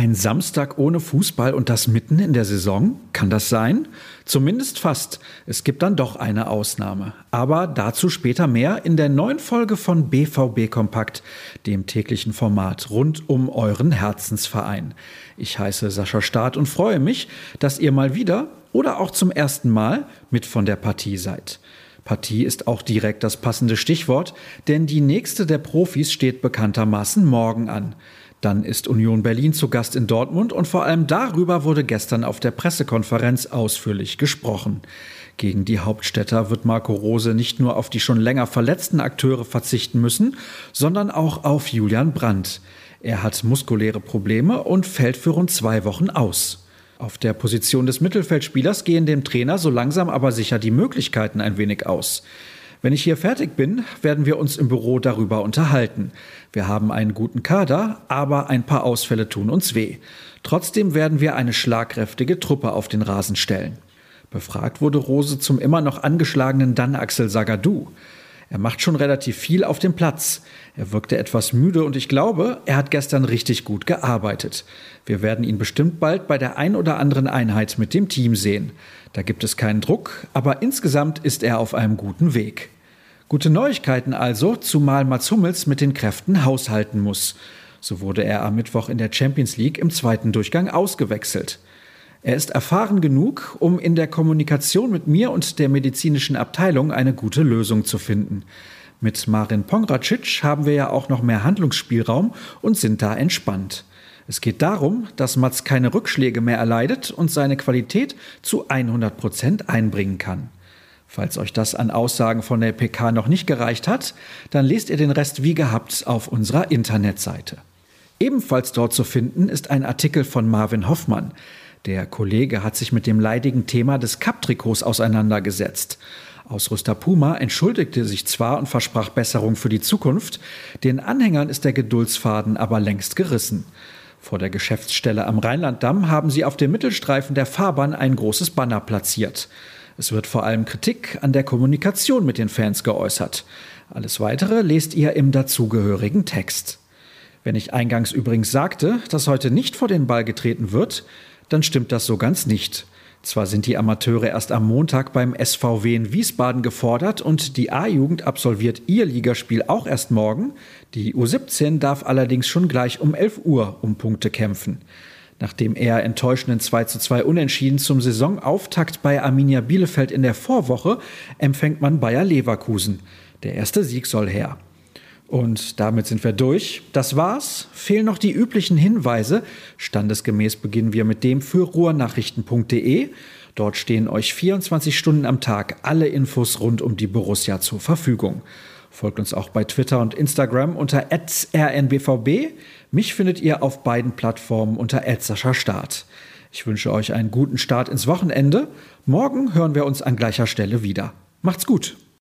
Ein Samstag ohne Fußball und das mitten in der Saison? Kann das sein? Zumindest fast. Es gibt dann doch eine Ausnahme. Aber dazu später mehr in der neuen Folge von BVB Kompakt, dem täglichen Format rund um euren Herzensverein. Ich heiße Sascha Staat und freue mich, dass ihr mal wieder oder auch zum ersten Mal mit von der Partie seid. Partie ist auch direkt das passende Stichwort, denn die nächste der Profis steht bekanntermaßen morgen an. Dann ist Union Berlin zu Gast in Dortmund und vor allem darüber wurde gestern auf der Pressekonferenz ausführlich gesprochen. Gegen die Hauptstädter wird Marco Rose nicht nur auf die schon länger verletzten Akteure verzichten müssen, sondern auch auf Julian Brandt. Er hat muskuläre Probleme und fällt für rund zwei Wochen aus. Auf der Position des Mittelfeldspielers gehen dem Trainer so langsam aber sicher die Möglichkeiten ein wenig aus. Wenn ich hier fertig bin, werden wir uns im Büro darüber unterhalten. Wir haben einen guten Kader, aber ein paar Ausfälle tun uns weh. Trotzdem werden wir eine schlagkräftige Truppe auf den Rasen stellen. Befragt wurde Rose zum immer noch angeschlagenen Dann Axel Sagadou. Er macht schon relativ viel auf dem Platz. Er wirkte etwas müde und ich glaube, er hat gestern richtig gut gearbeitet. Wir werden ihn bestimmt bald bei der ein oder anderen Einheit mit dem Team sehen. Da gibt es keinen Druck, aber insgesamt ist er auf einem guten Weg. Gute Neuigkeiten also, zumal Mats Hummels mit den Kräften haushalten muss. So wurde er am Mittwoch in der Champions League im zweiten Durchgang ausgewechselt. Er ist erfahren genug, um in der Kommunikation mit mir und der medizinischen Abteilung eine gute Lösung zu finden. Mit Marin Pongracic haben wir ja auch noch mehr Handlungsspielraum und sind da entspannt. Es geht darum, dass Mats keine Rückschläge mehr erleidet und seine Qualität zu 100 Prozent einbringen kann. Falls euch das an Aussagen von der PK noch nicht gereicht hat, dann lest ihr den Rest wie gehabt auf unserer Internetseite. Ebenfalls dort zu finden ist ein Artikel von Marvin Hoffmann. Der Kollege hat sich mit dem leidigen Thema des Cup-Trikots auseinandergesetzt. Ausrüster Puma entschuldigte sich zwar und versprach Besserung für die Zukunft, den Anhängern ist der Geduldsfaden aber längst gerissen. Vor der Geschäftsstelle am Rheinlanddamm haben sie auf dem Mittelstreifen der Fahrbahn ein großes Banner platziert. Es wird vor allem Kritik an der Kommunikation mit den Fans geäußert. Alles weitere lest ihr im dazugehörigen Text. Wenn ich eingangs übrigens sagte, dass heute nicht vor den Ball getreten wird, dann stimmt das so ganz nicht. Zwar sind die Amateure erst am Montag beim SVW in Wiesbaden gefordert und die A-Jugend absolviert ihr Ligaspiel auch erst morgen. Die U17 darf allerdings schon gleich um 11 Uhr um Punkte kämpfen. Nach dem eher enttäuschenden 2 zu 2 Unentschieden zum Saisonauftakt bei Arminia Bielefeld in der Vorwoche empfängt man Bayer Leverkusen. Der erste Sieg soll her. Und damit sind wir durch. Das war's. Fehlen noch die üblichen Hinweise. Standesgemäß beginnen wir mit dem für ruhrnachrichten.de. Dort stehen euch 24 Stunden am Tag alle Infos rund um die Borussia zur Verfügung. Folgt uns auch bei Twitter und Instagram unter rnbvb. Mich findet ihr auf beiden Plattformen unter Start. Ich wünsche euch einen guten Start ins Wochenende. Morgen hören wir uns an gleicher Stelle wieder. Macht's gut!